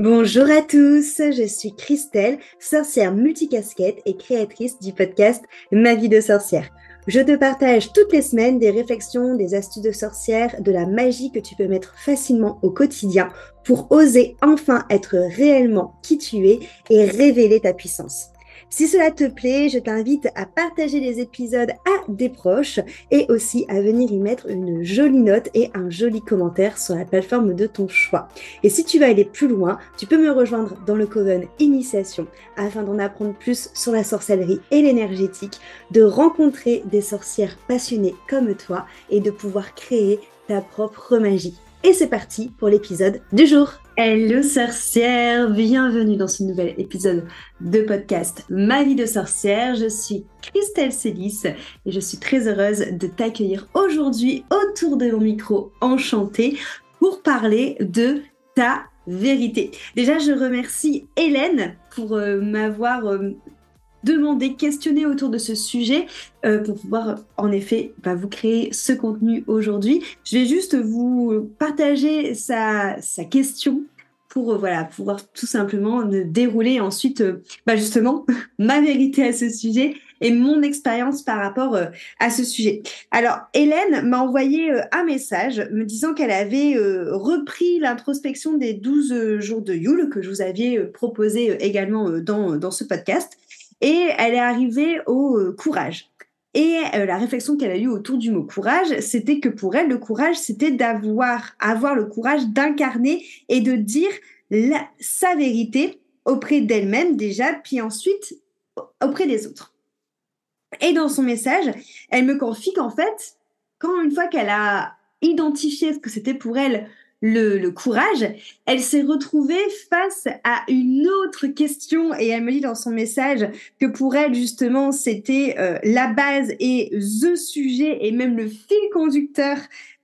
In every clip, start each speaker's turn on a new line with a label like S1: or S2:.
S1: Bonjour à tous, je suis Christelle, sorcière multicasquette et créatrice du podcast Ma vie de sorcière. Je te partage toutes les semaines des réflexions, des astuces de sorcière, de la magie que tu peux mettre facilement au quotidien pour oser enfin être réellement qui tu es et révéler ta puissance. Si cela te plaît, je t'invite à partager les épisodes à des proches et aussi à venir y mettre une jolie note et un joli commentaire sur la plateforme de ton choix. Et si tu veux aller plus loin, tu peux me rejoindre dans le Coven Initiation afin d'en apprendre plus sur la sorcellerie et l'énergétique, de rencontrer des sorcières passionnées comme toi et de pouvoir créer ta propre magie. Et c'est parti pour l'épisode du jour. Hello sorcière, bienvenue dans ce nouvel épisode de podcast Ma vie de sorcière. Je suis Christelle Célis et je suis très heureuse de t'accueillir aujourd'hui autour de mon micro enchanté pour parler de ta vérité. Déjà, je remercie Hélène pour euh, m'avoir euh, demander, questionner autour de ce sujet euh, pour pouvoir en effet bah, vous créer ce contenu aujourd'hui. Je vais juste vous partager sa, question pour euh, voilà pouvoir tout simplement dérouler ensuite euh, bah, justement ma vérité à ce sujet et mon expérience par rapport à ce sujet. Alors Hélène m'a envoyé un message me disant qu'elle avait repris l'introspection des 12 jours de Yule que je vous aviez proposé également dans, dans ce podcast et elle est arrivée au euh, courage. Et euh, la réflexion qu'elle a eue autour du mot courage, c'était que pour elle, le courage, c'était d'avoir avoir le courage d'incarner et de dire sa vérité auprès d'elle-même déjà, puis ensuite auprès des autres. Et dans son message, elle me confie qu'en fait, quand une fois qu'elle a identifié ce que c'était pour elle le, courage, elle s'est retrouvée face à une autre question et elle me dit dans son message que pour elle justement c'était euh, la base et the sujet et même le fil conducteur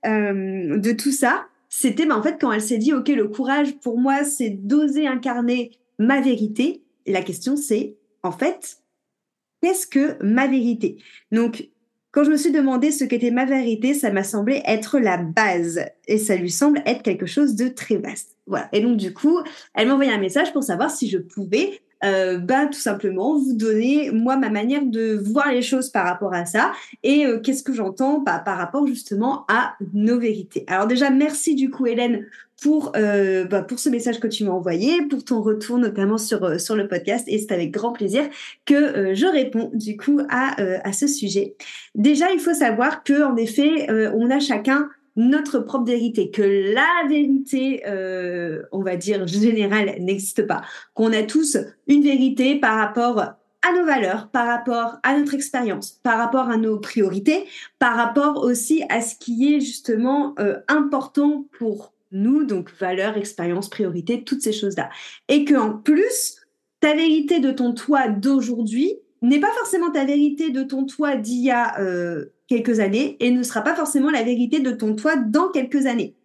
S1: euh, de tout ça. C'était ben, en fait quand elle s'est dit ok le courage pour moi c'est d'oser incarner ma vérité. La question c'est en fait qu'est-ce que ma vérité? Donc quand je me suis demandé ce qu'était ma vérité, ça m'a semblé être la base et ça lui semble être quelque chose de très vaste. Voilà. Et donc du coup, elle m'a envoyé un message pour savoir si je pouvais euh, bah, tout simplement vous donner moi ma manière de voir les choses par rapport à ça et euh, qu'est-ce que j'entends par rapport justement à nos vérités. Alors déjà merci du coup Hélène pour euh, bah, pour ce message que tu m'as envoyé, pour ton retour notamment sur sur le podcast et c'est avec grand plaisir que je réponds du coup à à ce sujet. Déjà il faut savoir que en effet on a chacun notre propre vérité, que la vérité, euh, on va dire générale, n'existe pas, qu'on a tous une vérité par rapport à nos valeurs, par rapport à notre expérience, par rapport à nos priorités, par rapport aussi à ce qui est justement euh, important pour nous, donc valeurs, expérience, priorité, toutes ces choses-là. Et que en plus, ta vérité de ton toi d'aujourd'hui n'est pas forcément ta vérité de ton toi d'il y a euh, quelques années et ne sera pas forcément la vérité de ton toi dans quelques années.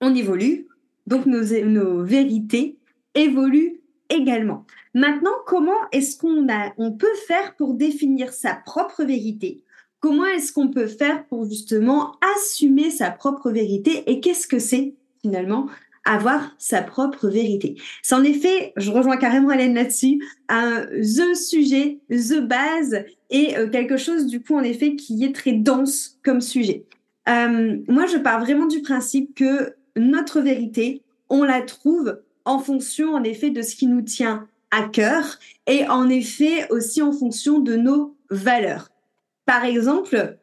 S1: On évolue, donc nos, vérités évoluent également. Maintenant, comment est-ce qu'on on peut faire pour définir sa propre vérité? Comment est-ce qu'on peut faire pour justement assumer sa propre vérité et qu'est-ce que c'est finalement? Avoir sa propre vérité. C'est en effet, je rejoins carrément Hélène là-dessus, un the sujet, the base et euh, quelque chose du coup en effet qui est très dense comme sujet. Euh, moi, je pars vraiment du principe que notre vérité, on la trouve en fonction en effet de ce qui nous tient à cœur et en effet aussi en fonction de nos valeurs. Par exemple,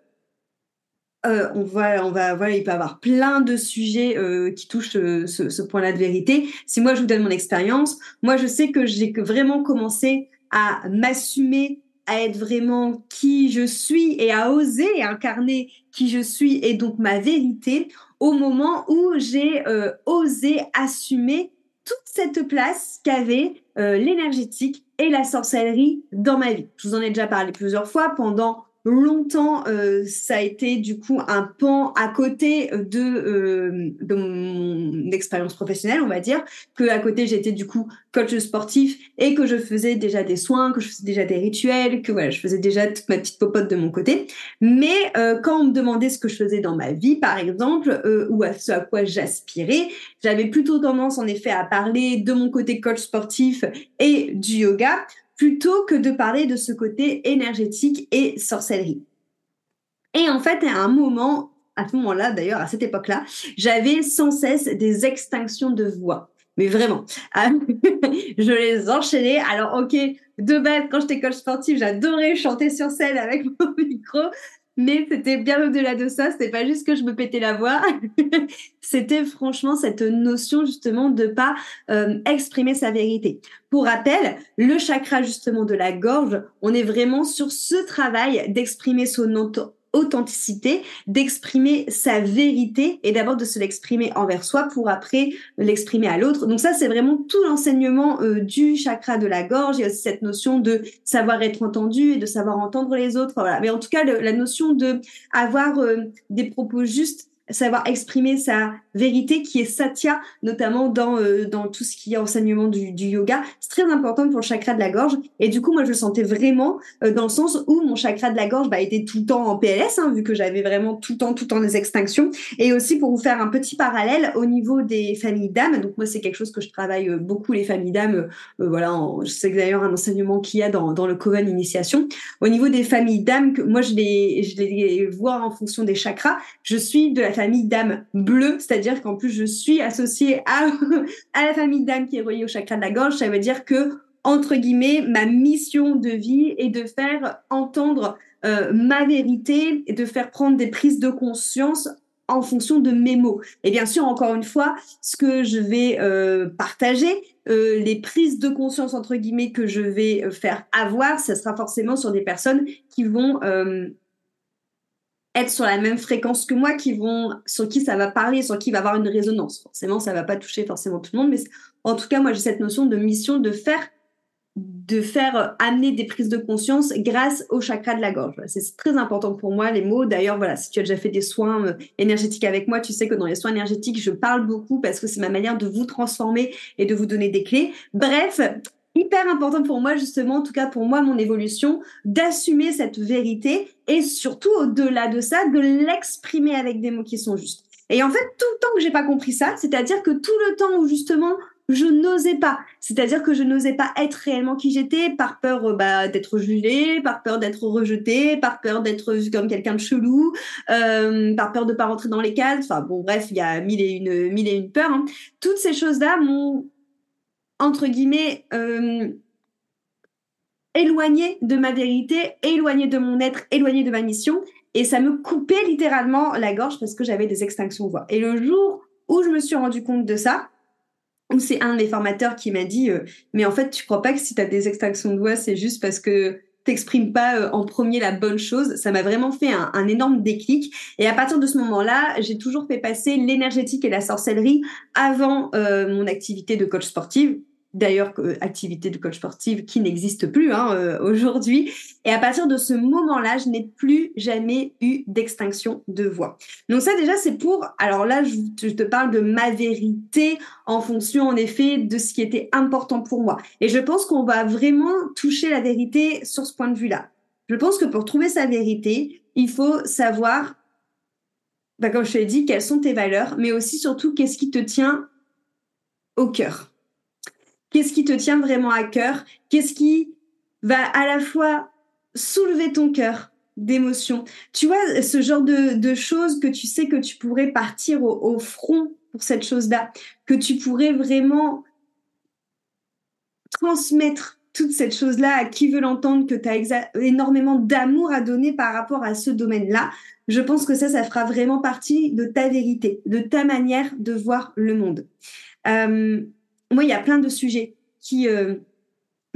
S1: euh, on va, on va, voilà, il peut y avoir plein de sujets euh, qui touchent euh, ce, ce point-là de vérité. Si moi je vous donne mon expérience, moi je sais que j'ai vraiment commencé à m'assumer, à être vraiment qui je suis et à oser incarner qui je suis et donc ma vérité au moment où j'ai osé assumer toute cette place qu'avait l'énergétique et la sorcellerie dans ma vie. Je vous en ai déjà parlé plusieurs fois pendant longtemps, euh, ça a été du coup un pan à côté de, euh, de mon expérience professionnelle, on va dire, que à côté j'étais du coup coach sportif et que je faisais déjà des soins, que je faisais déjà des rituels, que voilà, je faisais déjà toute ma petite popote de mon côté. Mais euh, quand on me demandait ce que je faisais dans ma vie, par exemple, ou à ce à quoi j'aspirais, j'avais plutôt tendance en effet à parler de mon côté coach sportif et du yoga plutôt que de parler de ce côté énergétique et sorcellerie. Et en fait, à un moment, à ce moment-là, d'ailleurs, à cette époque-là, j'avais sans cesse des extinctions de voix. Mais vraiment, je les enchaînais. Alors, ok, de base, quand j'étais coach sportif, j'adorais chanter sur scène avec mon micro. Mais c'était bien au-delà de ça. C'était pas juste que je me pétais la voix. c'était franchement cette notion justement de pas euh, exprimer sa vérité. Pour rappel, le chakra justement de la gorge, on est vraiment sur ce travail d'exprimer son, authenticité, d'exprimer sa vérité et d'abord de se l'exprimer envers soi pour après l'exprimer à l'autre. Donc ça, c'est vraiment tout l'enseignement euh, du chakra de la gorge. Il y a aussi cette notion de savoir être entendu et de savoir entendre les autres. Voilà. Mais en tout cas, la notion de avoir euh, des propos justes savoir exprimer sa vérité qui est satya, notamment dans, euh, dans tout ce qui est enseignement du, yoga. C'est très important pour le chakra de la gorge. Et du coup, moi, je le sentais vraiment euh, dans le sens où mon chakra de la gorge bah, était tout le temps en PLS, hein, vu que j'avais vraiment tout le temps, tout le temps des extinctions. Et aussi pour vous faire un petit parallèle au niveau des familles d'âmes. Donc moi, c'est quelque chose que je travaille euh, beaucoup, les familles d'âmes. voilà, je sais d'ailleurs un enseignement qu'il y a dans, dans le Coven Initiation. Au niveau des familles d'âmes, moi, je les, je les vois en fonction des chakras. Je suis de la famille d'âme bleue, c'est-à-dire qu'en plus je suis associée à, à la famille d'âme qui est reliée au chakra de la gorge, ça veut dire que entre guillemets, ma mission de vie est de faire entendre euh, ma vérité et de faire prendre des prises de conscience en fonction de mes mots. Et bien sûr, encore une fois, ce que je vais euh, partager, euh, les prises de conscience entre guillemets que je vais faire avoir, ce sera forcément sur des personnes qui vont être sur la même fréquence que moi, qui vont, sur qui ça va parler, sur qui va avoir une résonance. Forcément, ça va pas toucher forcément tout le monde, mais en tout cas, moi, j'ai cette notion de mission de faire, de faire amener des prises de conscience grâce au chakra de la gorge. C'est très important pour moi, les mots. D'ailleurs, voilà, si tu as déjà fait des soins euh, énergétiques avec moi, tu sais que dans les soins énergétiques, je parle beaucoup parce que c'est ma manière de vous transformer et de vous donner des clés. Bref, hyper important pour moi, justement, en tout cas pour moi, mon évolution, d'assumer cette vérité et surtout, au-delà de ça, de l'exprimer avec des mots qui sont justes. Et en fait, tout le temps que j'ai pas compris ça, c'est-à-dire que tout le temps où justement je n'osais pas, c'est-à-dire que je n'osais pas être réellement qui j'étais par peur euh, bah, d'être jugée, par peur d'être rejetée, par peur d'être vue comme quelqu'un de chelou, euh, par peur de pas rentrer dans les cases. Enfin bon, bref, il y a mille et une, mille et une peurs. Hein. Toutes ces choses-là m'ont entre guillemets, euh, éloigné de ma vérité, éloigné de mon être, éloigné de ma mission. Et ça me coupait littéralement la gorge parce que j'avais des extinctions de voix. Et le jour où je me suis rendu compte de ça, où c'est un des formateurs qui m'a dit euh, Mais en fait, tu crois pas que si tu as des extinctions de voix, c'est juste parce que t'exprimes pas euh, en premier la bonne chose? Ça m'a vraiment fait un, énorme déclic. Et à partir de ce moment-là, j'ai toujours fait passer l'énergétique et la sorcellerie avant mon activité de coach sportive d'ailleurs activité de coach sportive qui n'existe plus hein, euh, aujourd'hui. Et à partir de ce moment-là, je n'ai plus jamais eu d'extinction de voix. Donc ça déjà, c'est pour... Alors là, je, te parle de ma vérité en fonction, en effet, de ce qui était important pour moi. Et je pense qu'on va vraiment toucher la vérité sur ce point de vue-là. Je pense que pour trouver sa vérité, il faut savoir, bah, comme je te l'ai dit, quelles sont tes valeurs, mais aussi surtout qu'est-ce qui te tient au cœur. Qu'est-ce qui te tient vraiment à cœur? Qu'est-ce qui va à la fois soulever ton cœur d'émotions Tu vois, ce genre de, choses que tu sais que tu pourrais partir au, front pour cette chose-là, que tu pourrais vraiment transmettre toute cette chose-là à qui veut l'entendre, que tu as énormément d'amour à donner par rapport à ce domaine-là, je pense que ça, ça fera vraiment partie de ta vérité, de ta manière de voir le monde. Euh, moi, il y a plein de sujets qui, euh,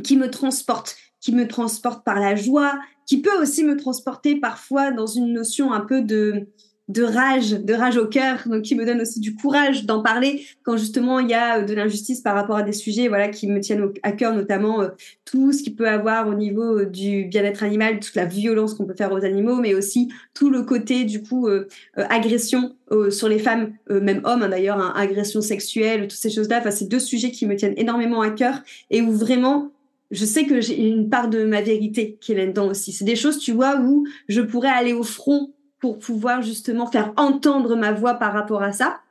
S1: qui me transportent, qui me transportent par la joie, qui peut aussi me transporter parfois dans une notion un peu de de rage, de rage au cœur, donc qui me donne aussi du courage d'en parler quand justement il y a de l'injustice par rapport à des sujets, voilà, qui me tiennent à cœur, notamment tout ce qui peut avoir au niveau du bien-être animal, toute la violence qu'on peut faire aux animaux, mais aussi tout le côté du coup agression sur les femmes, même hommes hein, d'ailleurs, hein, agression sexuelle, toutes ces choses-là. Enfin, c'est deux sujets qui me tiennent énormément à cœur et où vraiment je sais que j'ai une part de ma vérité qui est là-dedans aussi. C'est des choses, tu vois, où je pourrais aller au front pour pouvoir justement faire entendre ma voix par rapport à ça.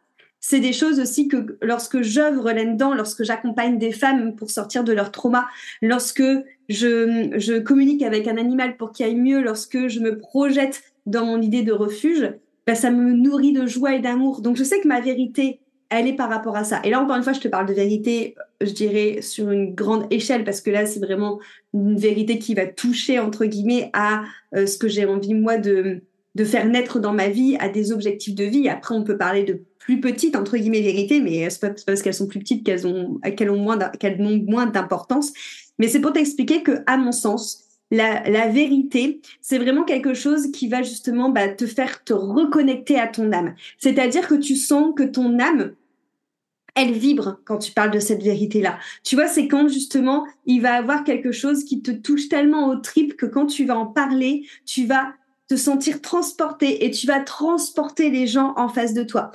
S1: C'est des choses aussi que lorsque j'œuvre là-dedans, lorsque j'accompagne des femmes pour sortir de leur trauma, lorsque je, je communique avec un animal pour qu'il aille mieux, lorsque je me projette dans mon idée de refuge, ben ça me nourrit de joie et d'amour. Donc je sais que ma vérité, elle est par rapport à ça. Et là, encore une fois, je te parle de vérité, je dirais, sur une grande échelle, parce que là, c'est vraiment une vérité qui va toucher, entre guillemets, à euh, ce que j'ai envie, moi, de, de faire naître dans ma vie, à des objectifs de vie. Après, on peut parler de plus petites, entre guillemets, vérités, mais c'est pas, parce qu'elles sont plus petites qu'elles ont, qu'elles ont moins, qu'elles ont moins d'importance. Mais c'est pour t'expliquer que, à mon sens, la, la vérité, c'est vraiment quelque chose qui va justement bah, te faire te reconnecter à ton âme. C'est-à-dire que tu sens que ton âme, elle vibre quand tu parles de cette vérité-là. Tu vois, c'est quand justement il va avoir quelque chose qui te touche tellement au trip que quand tu vas en parler, tu vas te sentir transporté et tu vas transporter les gens en face de toi.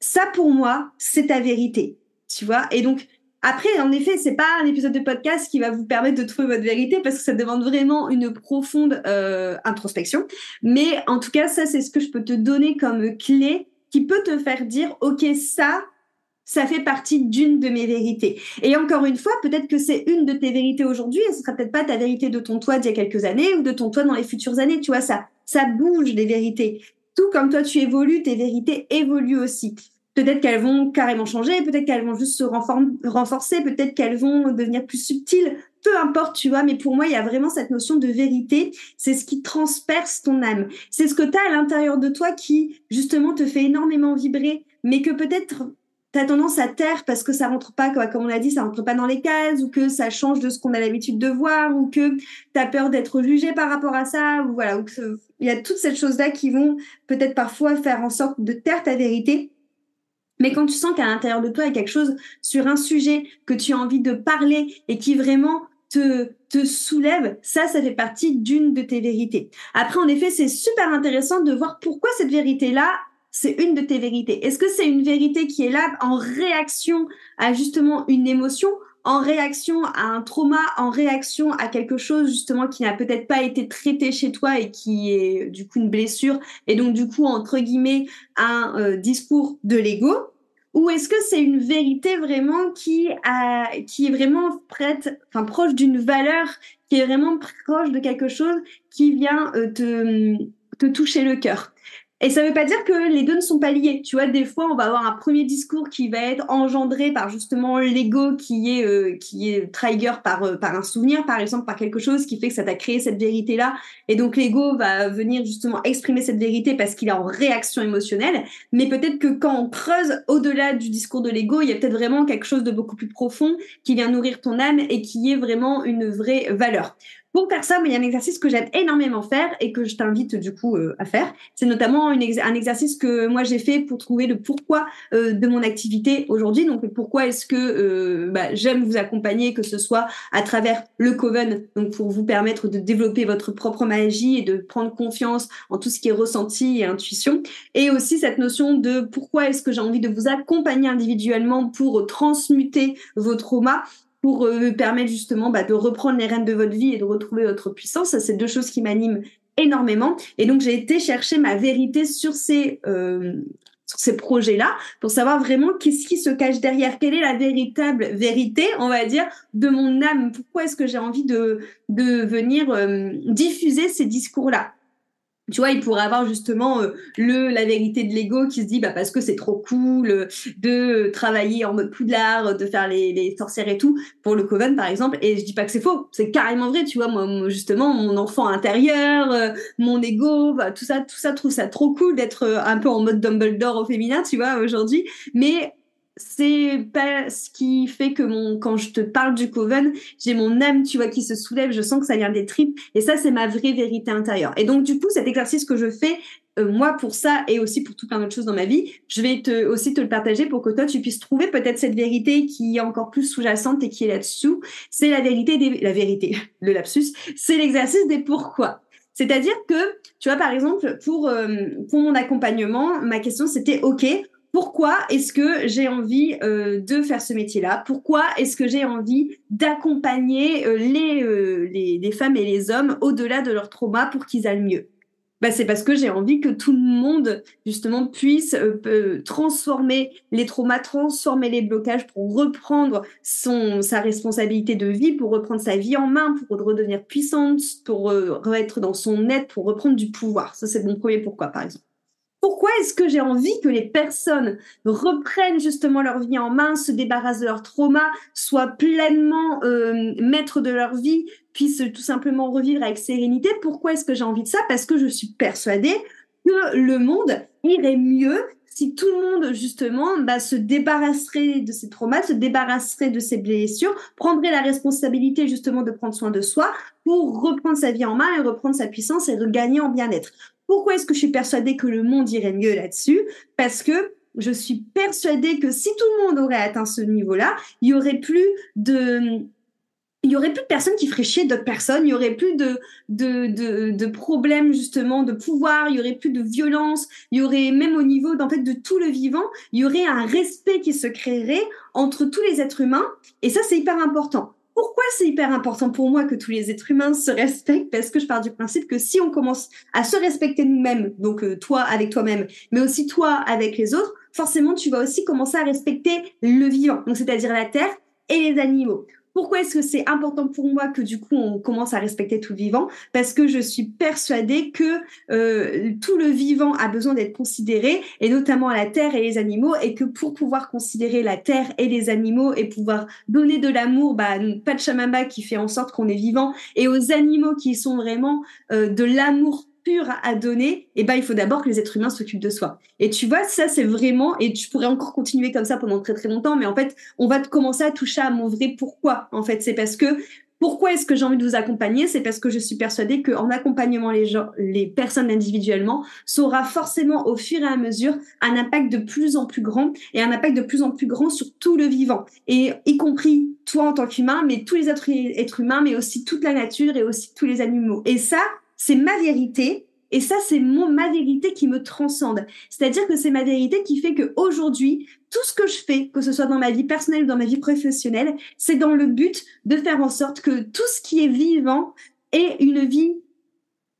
S1: Ça, pour moi, c'est ta vérité. Tu vois, et donc après, en effet, c'est pas un épisode de podcast qui va vous permettre de trouver votre vérité parce que ça demande vraiment une profonde euh, introspection. Mais en tout cas, ça, c'est ce que je peux te donner comme clé qui peut te faire dire, OK, ça, ça fait partie d'une de mes vérités. Et encore une fois, peut-être que c'est une de tes vérités aujourd'hui et ce sera peut-être pas ta vérité de ton toi d'il y a quelques années ou de ton toi dans les futures années. Tu vois, ça, ça bouge les vérités. Tout comme toi tu évolues, tes vérités évoluent aussi. Peut-être qu'elles vont carrément changer, peut-être qu'elles vont juste se renforcer, peut-être qu'elles vont devenir plus subtiles. Peu importe, tu vois, mais pour moi, il y a vraiment cette notion de vérité. C'est ce qui transperce ton âme. C'est ce que tu as à l'intérieur de toi qui, justement, te fait énormément vibrer, mais que peut-être tu tendance à taire parce que ça rentre pas, comme on l'a dit, ça rentre pas dans les cases, ou que ça change de ce qu'on a l'habitude de voir, ou que tu peur d'être jugé par rapport à ça, ou voilà, il y a toutes ces choses-là qui vont peut-être parfois faire en sorte de taire ta vérité. Mais quand tu sens qu'à l'intérieur de toi, il y a quelque chose sur un sujet que tu as envie de parler et qui vraiment te, te soulève, ça, ça fait partie d'une de tes vérités. Après, en effet, c'est super intéressant de voir pourquoi cette vérité-là, c'est une de tes vérités. Est-ce que c'est une vérité qui est là en réaction à justement une émotion, en réaction à un trauma, en réaction à quelque chose justement qui n'a peut-être pas été traité chez toi et qui est du coup une blessure et donc du coup entre guillemets un euh, discours de l'ego? Ou est-ce que c'est une vérité vraiment qui est vraiment prête, enfin proche d'une valeur, qui est vraiment proche de quelque chose qui vient euh, te toucher le cœur? Et ça ne veut pas dire que les deux ne sont pas liés. Tu vois, des fois, on va avoir un premier discours qui va être engendré par justement l'ego qui est euh, qui est trigger par euh, par un souvenir, par exemple, par quelque chose qui fait que ça t'a créé cette vérité là. Et donc l'ego va venir justement exprimer cette vérité parce qu'il est en réaction émotionnelle. Mais peut-être que quand on creuse au-delà du discours de l'ego, il y a peut-être vraiment quelque chose de beaucoup plus profond qui vient nourrir ton âme et qui est vraiment une vraie valeur. Pour faire ça, il y a un exercice que j'aime énormément faire et que je t'invite du coup euh, à faire. C'est notamment un exercice que moi j'ai fait pour trouver le pourquoi euh, de mon activité aujourd'hui. Donc pourquoi est-ce que euh, bah, j'aime vous accompagner, que ce soit à travers le Coven, donc pour vous permettre de développer votre propre magie et de prendre confiance en tout ce qui est ressenti et intuition, et aussi cette notion de pourquoi est-ce que j'ai envie de vous accompagner individuellement pour transmuter vos traumas pour euh, permettre justement bah, de reprendre les rênes de votre vie et de retrouver votre puissance. C'est deux choses qui m'animent énormément. Et donc, j'ai été chercher ma vérité sur ces, euh, ces projets-là pour savoir vraiment qu'est-ce qui se cache derrière, quelle est la véritable vérité, on va dire, de mon âme? Pourquoi est-ce que j'ai envie de, de venir euh, diffuser ces discours-là? Tu vois, il pourrait avoir justement euh, le la vérité de l'ego qui se dit bah parce que c'est trop cool euh, de travailler en mode poudlard, de faire les, les sorcières et tout pour le coven par exemple. Et je dis pas que c'est faux, c'est carrément vrai. Tu vois, moi justement mon enfant intérieur, euh, mon ego, bah, tout ça, tout ça trouve ça trop cool d'être un peu en mode Dumbledore au féminin, tu vois aujourd'hui. Mais c'est pas ce qui fait que mon quand je te parle du coven, j'ai mon âme, tu vois, qui se soulève, je sens que ça vient des tripes et ça c'est ma vraie vérité intérieure. Et donc du coup, cet exercice que je fais euh, moi pour ça et aussi pour tout plein d'autres choses dans ma vie, je vais te, aussi te le partager pour que toi tu puisses trouver peut-être cette vérité qui est encore plus sous-jacente et qui est là-dessous. C'est la vérité la vérité, le lapsus, c'est l'exercice des pourquoi. C'est-à-dire que, tu vois, par exemple, pour, euh, pour mon accompagnement, ma question c'était, OK, pourquoi est-ce que j'ai envie euh, de faire ce métier-là? Pourquoi est-ce que j'ai envie d'accompagner euh, les, euh, les, femmes et les hommes au-delà de leur trauma pour qu'ils aillent mieux? Bah, c'est parce que j'ai envie que tout le monde justement puisse transformer les traumas, transformer les blocages pour reprendre sa responsabilité de vie, pour reprendre sa vie en main, pour redevenir puissante, pour être dans son être, pour reprendre du pouvoir. Ça c'est mon premier pourquoi par exemple. Pourquoi est-ce que j'ai envie que les personnes reprennent justement leur vie en main, se débarrassent de leur trauma, soient pleinement euh, maîtres de leur vie, puissent tout simplement revivre avec sérénité? Pourquoi est-ce que j'ai envie de ça? Parce que je suis persuadée que le monde irait mieux si tout le monde justement bah, se débarrasserait de ses traumas, se débarrasserait de ses blessures, prendrait la responsabilité justement de prendre soin de soi pour reprendre sa vie en main et reprendre sa puissance et regagner en bien-être. Pourquoi est-ce que je suis persuadée que le monde irait mieux là-dessus? Parce que je suis persuadée que si tout le monde aurait atteint ce niveau-là, il y aurait plus de il aurait plus de personnes qui feraient chier d'autres personnes, il y aurait plus de, problèmes justement de pouvoir, il y aurait plus de violence, il y aurait même au niveau fait de tout le vivant, il y aurait un respect qui se créerait entre tous les êtres humains et ça c'est hyper important. Pourquoi c'est hyper important pour moi que tous les êtres humains se respectent? Parce que je pars du principe que si on commence à se respecter nous-mêmes, donc euh, toi avec toi-même, mais aussi toi avec les autres, forcément tu vas aussi commencer à respecter le vivant, donc c'est-à-dire la terre et les animaux. Pourquoi est-ce que c'est important pour moi que du coup on commence à respecter tout vivant? Parce que je suis persuadée que euh, tout le vivant a besoin d'être considéré, et notamment la terre et les animaux, et que pour pouvoir considérer la terre et les animaux et pouvoir donner de l'amour, bah, Pachamama qui fait en sorte qu'on est vivant, et aux animaux qui sont vraiment euh, de l'amour pur à donner, eh ben il faut d'abord que les êtres humains s'occupent de soi. Et tu vois, ça c'est vraiment, et tu pourrais encore continuer comme ça pendant très très longtemps, mais en fait, on va commencer à toucher à mon vrai pourquoi. En fait, c'est parce que pourquoi est-ce que j'ai envie de vous accompagner? C'est parce que je suis persuadée qu'en accompagnement les gens, les personnes individuellement, ça aura forcément au fur et à mesure un impact de plus en plus grand et un impact de plus en plus grand sur tout le vivant, et y compris toi en tant qu'humain, mais tous les autres êtres humains, mais aussi toute la nature et aussi tous les animaux. Et ça, c'est ma vérité. Et ça, c'est ma vérité qui me transcende. C'est-à-dire que c'est ma vérité qui fait que aujourd'hui, tout ce que je fais, que ce soit dans ma vie personnelle ou dans ma vie professionnelle, c'est dans le but de faire en sorte que tout ce qui est vivant ait une vie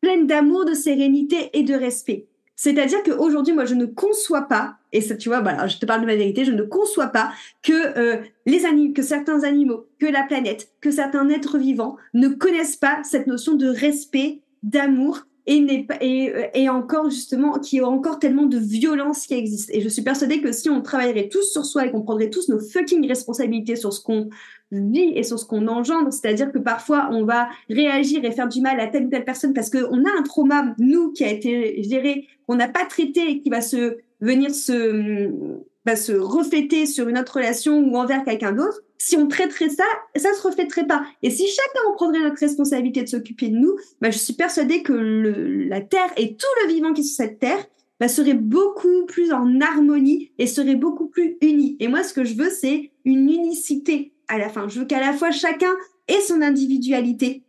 S1: pleine d'amour, de sérénité et de respect. C'est-à-dire qu'aujourd'hui, moi, je ne conçois pas, et tu vois, voilà, je te parle de ma vérité, je ne conçois pas que euh, les animaux, que certains animaux, que la planète, que certains êtres vivants ne connaissent pas cette notion de respect d'amour et, et, euh, et, encore justement qu'il y a encore tellement de violence qui existe. Et je suis persuadée que si on travaillerait tous sur soi et qu'on prendrait tous nos fucking responsabilités sur ce qu'on vit et sur ce qu'on engendre, c'est-à-dire que parfois on va réagir et faire du mal à telle ou telle personne parce qu'on a un trauma, nous, qui a été géré, qu'on n'a pas traité et qui va se venir se va se refléter sur une autre relation ou envers quelqu'un d'autre, si on traiterait ça, ça se reflèterait pas. Et si chacun en prendrait notre responsabilité de s'occuper de nous, bah, je suis persuadée que le, la Terre et tout le vivant qui est sur cette Terre bah, serait beaucoup plus en harmonie et serait beaucoup plus uni. Et moi, ce que je veux, c'est une unicité à la fin. Je veux qu'à la fois chacun ait son individualité,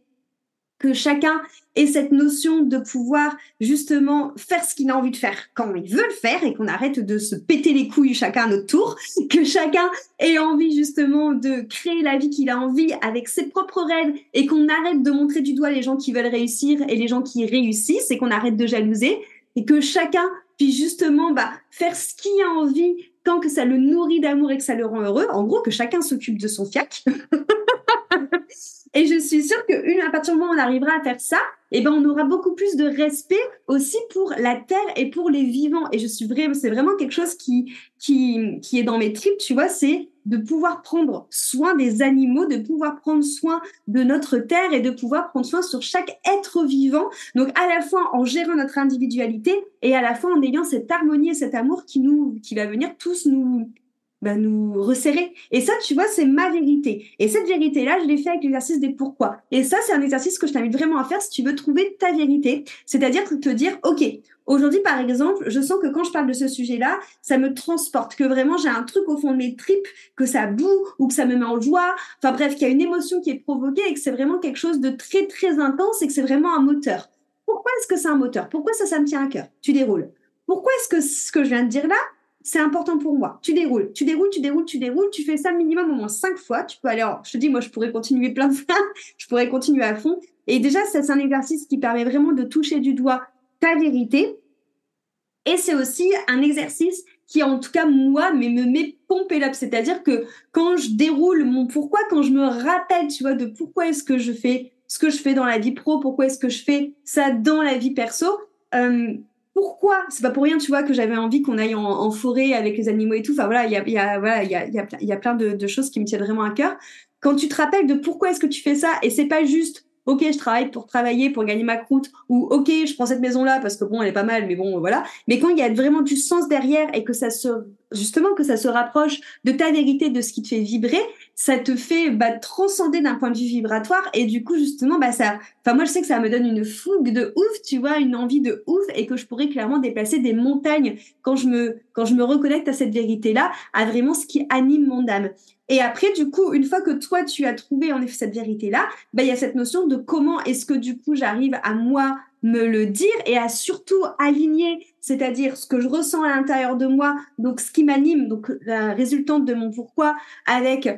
S1: que chacun ait cette notion de pouvoir justement faire ce qu'il a envie de faire quand il veut le faire et qu'on arrête de se péter les couilles chacun à notre tour, que chacun ait envie justement de créer la vie qu'il a envie avec ses propres rêves et qu'on arrête de montrer du doigt les gens qui veulent réussir et les gens qui réussissent et qu'on arrête de jalouser et que chacun puisse justement bah, faire ce qu'il a envie tant que ça le nourrit d'amour et que ça le rend heureux. En gros, que chacun s'occupe de son fiac. Et je suis sûre que à partir du moment où on arrivera à faire ça, eh ben, on aura beaucoup plus de respect aussi pour la terre et pour les vivants. Et je suis vraiment, c'est vraiment quelque chose qui, est dans mes tripes, tu vois, c'est de pouvoir prendre soin des animaux, de pouvoir prendre soin de notre terre et de pouvoir prendre soin sur chaque être vivant. Donc, à la fois en gérant notre individualité et à la fois en ayant cette harmonie et cet amour qui qui va venir tous nous, bah, nous resserrer. Et ça, tu vois, c'est ma vérité. Et cette vérité-là, je l'ai fait avec l'exercice des pourquoi. Et ça, c'est un exercice que je t'invite vraiment à faire si tu veux trouver ta vérité. C'est-à-dire te dire, OK, aujourd'hui, par exemple, je sens que quand je parle de ce sujet-là, ça me transporte, que vraiment j'ai un truc au fond de mes tripes, que ça boue ou que ça me met en joie. Enfin bref, qu'il y a une émotion qui est provoquée et que c'est vraiment quelque chose de très, très intense et que c'est vraiment un moteur. Pourquoi est-ce que c'est un moteur? Pourquoi ça, ça me tient à cœur? Tu déroules. Pourquoi est-ce que ce que je viens de dire là, c'est important pour moi. Tu déroules, tu déroules, tu déroules, tu déroules, tu fais ça minimum au moins cinq fois. Tu peux aller, je te dis, moi, je pourrais continuer plein de fois, je pourrais continuer à fond. Et déjà, c'est un exercice qui permet vraiment de toucher du doigt ta vérité. Et c'est aussi un exercice qui, en tout cas, moi, mais me met pompé up. C'est-à-dire que quand je déroule mon pourquoi, quand je me rappelle, tu vois, de pourquoi est-ce que je fais ce que je fais dans la vie pro, pourquoi est-ce que je fais ça dans la vie perso, euh, pourquoi? C'est pas pour rien, tu vois, que j'avais envie qu'on aille en, forêt avec les animaux et tout. Enfin voilà, il y a, y a, y a, y, a, y a plein de, choses qui me tiennent vraiment à cœur. Quand tu te rappelles de pourquoi est-ce que tu fais ça, et c'est pas juste ok, je travaille pour travailler, pour gagner ma croûte, ou ok, je prends cette maison-là parce que bon, elle est pas mal, mais bon, voilà. Mais quand il y a vraiment du sens derrière et que ça se, justement, que ça se rapproche de ta vérité, de ce qui te fait vibrer, ça te fait bah, transcender d'un point de vue vibratoire et du coup justement bah ça enfin moi je sais que ça me donne une fougue de ouf tu vois une envie de ouf et que je pourrais clairement déplacer des montagnes quand je me quand je me reconnecte à cette vérité là à vraiment ce qui anime mon âme et après, du coup, une fois que toi, tu as trouvé en effet cette vérité-là, bah, il y a cette notion de comment est-ce que du coup, j'arrive à moi me le dire et à surtout aligner, c'est-à-dire ce que je ressens à l'intérieur de moi, donc ce qui m'anime, donc la résultante de mon pourquoi, avec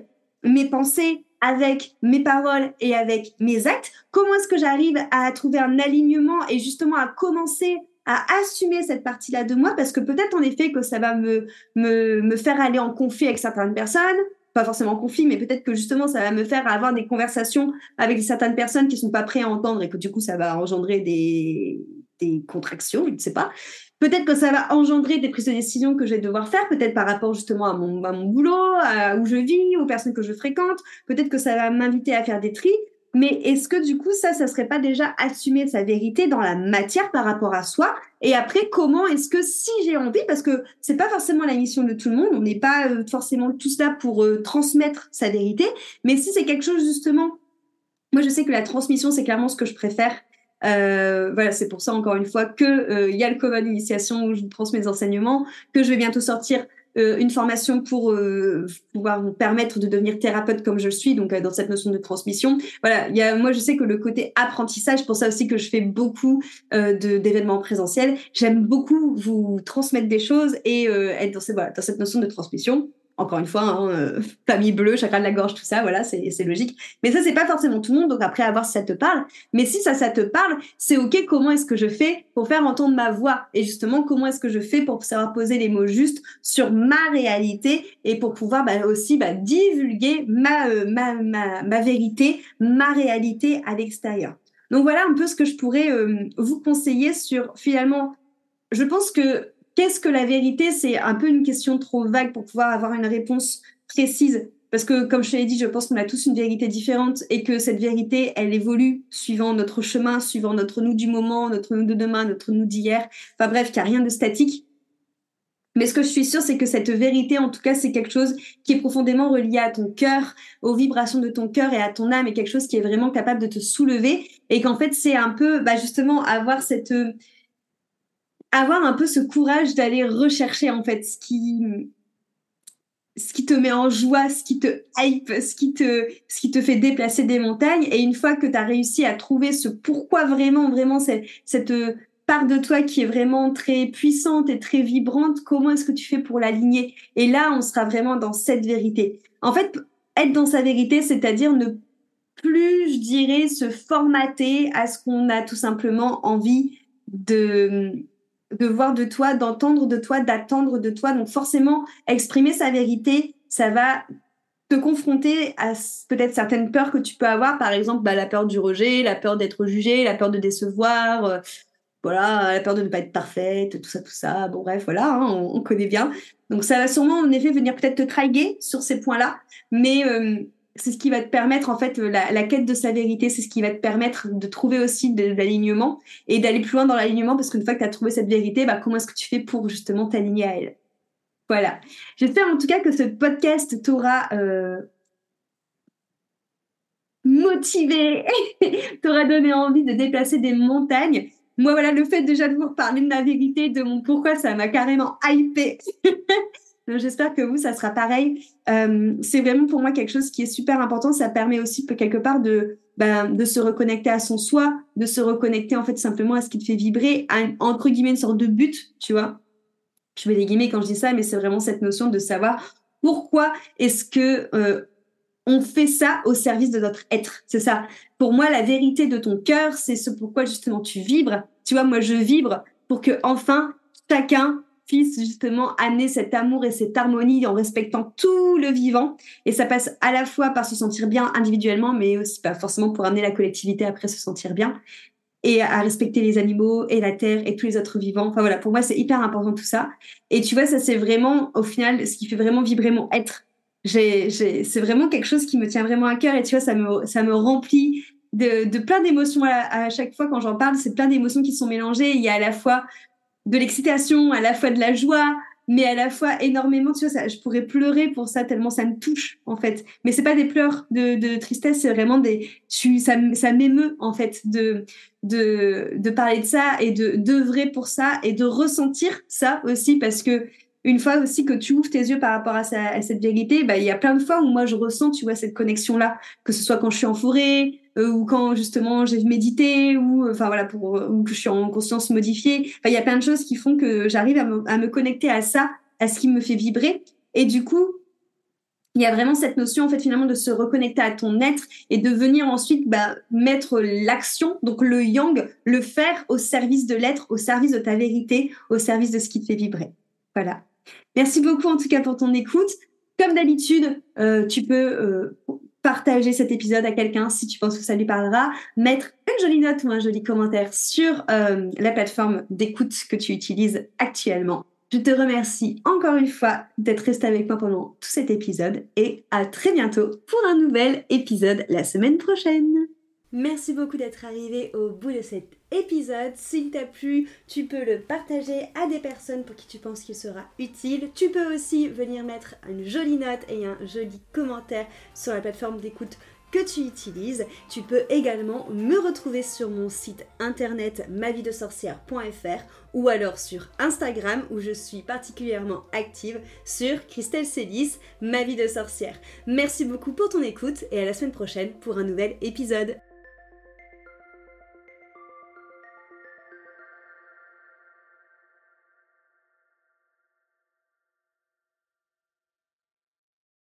S1: mes pensées, avec mes paroles et avec mes actes. Comment est-ce que j'arrive à trouver un alignement et justement à commencer à assumer cette partie-là de moi? Parce que peut-être en effet que ça va me, me, me faire aller en conflit avec certaines personnes, pas forcément conflit, mais peut-être que justement ça va me faire avoir des conversations avec certaines personnes qui sont pas prêtes à entendre et que du coup ça va engendrer des, des contractions, je ne sais pas. Peut-être que ça va engendrer des prises de décision que je vais devoir faire, peut-être par rapport justement à mon, mon boulot, à où je vis, aux personnes que je fréquente. Peut-être que ça va m'inviter à faire des tris. Mais est-ce que du coup, ça, ça serait pas déjà assumer sa vérité dans la matière par rapport à soi? Et après, comment est-ce que si j'ai envie, parce que c'est pas forcément la mission de tout le monde, on n'est pas euh, forcément tous là pour euh, transmettre sa vérité, mais si c'est quelque chose justement, moi je sais que la transmission c'est clairement ce que je préfère. Euh, voilà, c'est pour ça encore une fois que il y a le Common Initiation où je transmets mes enseignements, que je vais bientôt sortir euh, une formation pour euh, pouvoir vous permettre de devenir thérapeute comme je suis, donc euh, dans cette notion de transmission. Voilà, il y a, moi je sais que le côté apprentissage, pour ça aussi que je fais beaucoup d'événements présentiels, j'aime beaucoup vous transmettre des choses et être dans, cette, voilà, dans cette notion de transmission encore une fois, hein, euh, famille bleue, chakra de la gorge, tout ça, voilà, c'est logique. Mais ça, c'est pas forcément tout le monde, donc après, à voir si ça te parle. Mais si ça, ça te parle, c'est OK, comment est-ce que je fais pour faire entendre ma voix? Et justement, comment est-ce que je fais pour savoir poser les mots justes sur ma réalité et pour pouvoir bah, aussi bah, divulguer ma, euh, ma, vérité, ma réalité à l'extérieur? Donc voilà un peu ce que je pourrais euh, vous conseiller sur finalement, je pense que Qu'est-ce que la vérité? C'est un peu une question trop vague pour pouvoir avoir une réponse précise. Parce que, comme je te l'ai dit, je pense qu'on a tous une vérité différente et que cette vérité, elle évolue suivant notre chemin, suivant notre nous du moment, notre nous de demain, notre nous d'hier. Enfin bref, qu'il n'y a rien de statique. Mais ce que je suis sûre, c'est que cette vérité, en tout cas, c'est quelque chose qui est profondément relié à ton cœur, aux vibrations de ton cœur et à ton âme, et quelque chose qui est vraiment capable de te soulever. Et qu'en fait, c'est un peu, bah, justement, avoir cette, avoir un peu ce courage d'aller rechercher en fait ce qui ce qui te met en joie, ce qui te hype, ce qui te ce qui te fait déplacer des montagnes et une fois que tu as réussi à trouver ce pourquoi vraiment vraiment cette, cette part de toi qui est vraiment très puissante et très vibrante, comment est-ce que tu fais pour l'aligner? Et là, on sera vraiment dans cette vérité. En fait, être dans sa vérité, c'est-à-dire ne plus, je dirais, se formater à ce qu'on a tout simplement envie de de voir de toi, d'entendre de toi, d'attendre de toi. Donc forcément, exprimer sa vérité, ça va te confronter à peut-être certaines peurs que tu peux avoir, par exemple bah, la peur du rejet, la peur d'être jugée, la peur de décevoir, euh, voilà, la peur de ne pas être parfaite, tout ça, tout ça. Bon bref, voilà, hein, on, connaît bien. Donc ça va sûrement en effet venir peut-être te trahir sur ces points-là, mais euh, c'est ce qui va te permettre, en fait, la, quête de sa vérité, c'est ce qui va te permettre de trouver aussi de, l'alignement et d'aller plus loin dans l'alignement parce qu'une fois que tu as trouvé cette vérité, bah, comment est-ce que tu fais pour justement t'aligner à elle? Voilà. J'espère en tout cas que ce podcast t'aura euh, motivé, t'aura donné envie de déplacer des montagnes. Moi, voilà, le fait déjà de vous reparler de ma vérité, de mon pourquoi, ça m'a carrément hypé. J'espère que vous, ça sera pareil. Euh, c'est vraiment pour moi quelque chose qui est super important. Ça permet aussi quelque part de, ben, de se reconnecter à son soi, de se reconnecter en fait simplement à ce qui te fait vibrer, entre guillemets une sorte de but, tu vois. Je mets des guillemets quand je dis ça, mais c'est vraiment cette notion de savoir pourquoi est-ce que euh, on fait ça au service de notre être. C'est ça. Pour moi, la vérité de ton cœur, c'est ce pourquoi justement tu vibres. Tu vois, moi, je vibre pour que enfin chacun justement amener cet amour et cette harmonie en respectant tout le vivant. Et ça passe à la fois par se sentir bien individuellement, mais aussi pas forcément pour amener la collectivité après se sentir bien et à respecter les animaux et la terre et tous les autres vivants. Enfin voilà, pour moi, c'est hyper important tout ça. Et tu vois, ça c'est vraiment, au final, ce qui fait vraiment vibrer mon être. C'est vraiment quelque chose qui me tient vraiment à cœur et tu vois, ça me, ça me remplit de, de plein d'émotions à, à, chaque fois quand j'en parle. C'est plein d'émotions qui sont mélangées. Il y a à la fois de l'excitation, à la fois de la joie, mais à la fois énormément, tu vois, ça, je pourrais pleurer pour ça tellement ça me touche en fait. Mais c'est pas des pleurs de, de tristesse, c'est vraiment des, je ça, ça m'émeut en fait de, de, de parler de ça et de d'œuvrer pour ça et de ressentir ça aussi parce que une fois aussi que tu ouvres tes yeux par rapport à, à cette vérité, bah il y a plein de fois où moi je ressens, tu vois, cette connexion là, que ce soit quand je suis en forêt, euh, ou quand justement j'ai médité ou enfin voilà pour ou que je suis en conscience modifiée. Enfin, il y a plein de choses qui font que j'arrive à me, à me connecter à ça, à ce qui me fait vibrer. Et du coup, il y a vraiment cette notion en fait finalement de se reconnecter à ton être et de venir ensuite bah, mettre l'action, donc le yang, le faire au service de l'être, au service de ta vérité, au service de ce qui te fait vibrer. Voilà. Merci beaucoup en tout cas pour ton écoute. Comme d'habitude, euh, tu peux euh, partager cet épisode à quelqu'un si tu penses que ça lui parlera, mettre une jolie note ou un joli commentaire sur euh, la plateforme d'écoute que tu utilises actuellement. Je te remercie encore une fois d'être resté avec moi pendant tout cet épisode et à très bientôt pour un nouvel épisode la semaine prochaine. Merci beaucoup d'être arrivé au bout de cet épisode. S'il t'a plu, tu peux le partager à des personnes pour qui tu penses qu'il sera utile. Tu peux aussi venir mettre une jolie note et un joli commentaire sur la plateforme d'écoute que tu utilises. Tu peux également me retrouver sur mon site internet mavidesorcière.fr ou alors sur Instagram où je suis particulièrement active sur Christelle Célis, ma vie de sorcière. Merci beaucoup pour ton écoute et à la semaine prochaine pour un nouvel épisode.